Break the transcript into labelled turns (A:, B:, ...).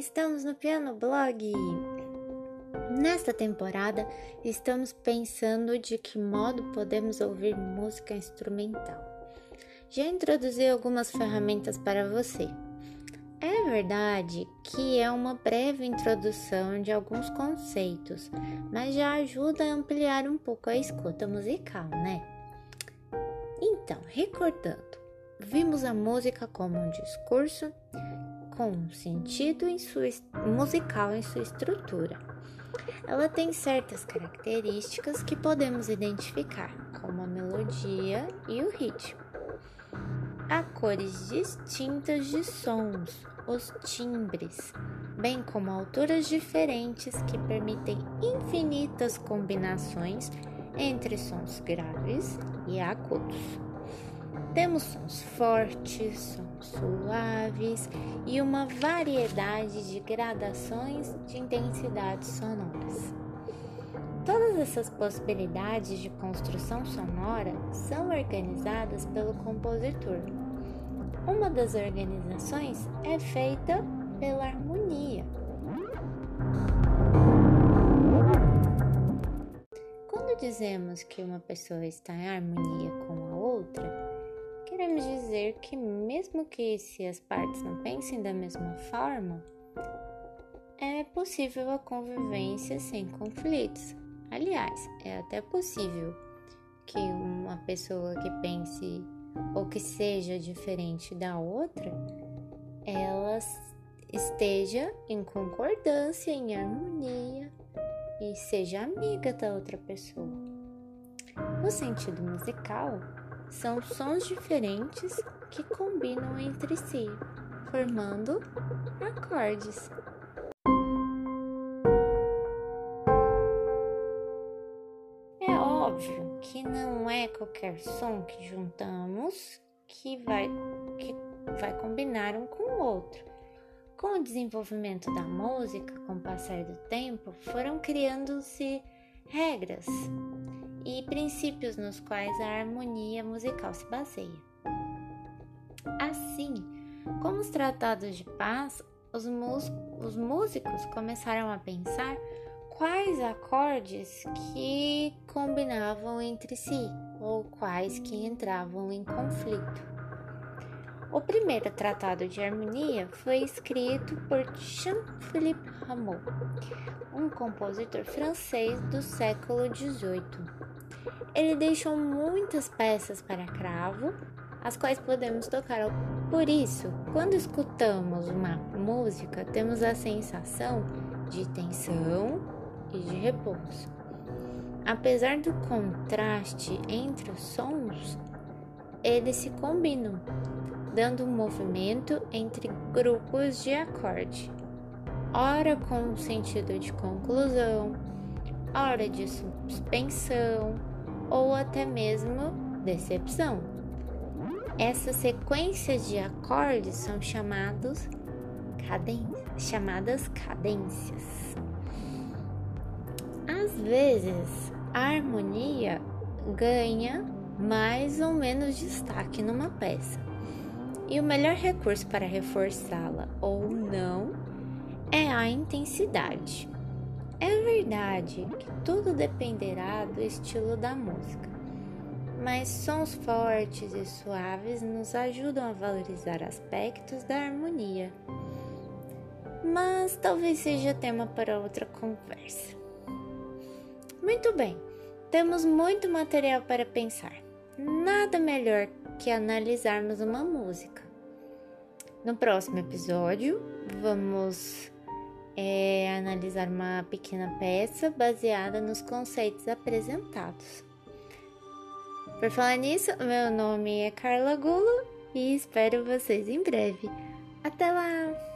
A: estamos no Piano Blog. Nesta temporada, estamos pensando de que modo podemos ouvir música instrumental. Já introduzi algumas ferramentas para você. É verdade que é uma breve introdução de alguns conceitos, mas já ajuda a ampliar um pouco a escuta musical, né? Então, recordando, vimos a música como um discurso com sentido em sua, musical em sua estrutura. Ela tem certas características que podemos identificar, como a melodia e o ritmo. Há cores distintas de sons, os timbres, bem como alturas diferentes que permitem infinitas combinações entre sons graves e agudos. Temos sons fortes, sons suaves e uma variedade de gradações de intensidades sonoras. Todas essas possibilidades de construção sonora são organizadas pelo compositor. Uma das organizações é feita pela harmonia. Quando dizemos que uma pessoa está em harmonia com a outra, queremos dizer que, mesmo que se as partes não pensem da mesma forma, é possível a convivência sem conflitos. Aliás, é até possível que uma pessoa que pense ou que seja diferente da outra, ela esteja em concordância, em harmonia e seja amiga da outra pessoa. No sentido musical, são sons diferentes que combinam entre si, formando acordes. É óbvio que não é qualquer som que juntamos que vai, que vai combinar um com o outro. Com o desenvolvimento da música, com o passar do tempo, foram criando-se regras e princípios nos quais a harmonia musical se baseia. Assim, como os tratados de paz, os, os músicos começaram a pensar quais acordes que combinavam entre si ou quais que entravam em conflito. O primeiro tratado de harmonia foi escrito por Jean-Philippe Rameau, um compositor francês do século XVIII. Ele deixou muitas peças para cravo, as quais podemos tocar. Por isso, quando escutamos uma música, temos a sensação de tensão e de repouso. Apesar do contraste entre os sons, eles se combinam dando um movimento entre grupos de acorde, ora com sentido de conclusão, ora de suspensão ou até mesmo decepção. Essas sequências de acordes são chamados caden chamadas cadências. Às vezes, a harmonia ganha mais ou menos destaque numa peça e o melhor recurso para reforçá-la ou não é a intensidade. É verdade que tudo dependerá do estilo da música, mas sons fortes e suaves nos ajudam a valorizar aspectos da harmonia. Mas talvez seja tema para outra conversa. Muito bem, temos muito material para pensar. Nada melhor que analisarmos uma música. No próximo episódio, vamos é, analisar uma pequena peça baseada nos conceitos apresentados. Por falar nisso, meu nome é Carla Gulo e espero vocês em breve. Até lá!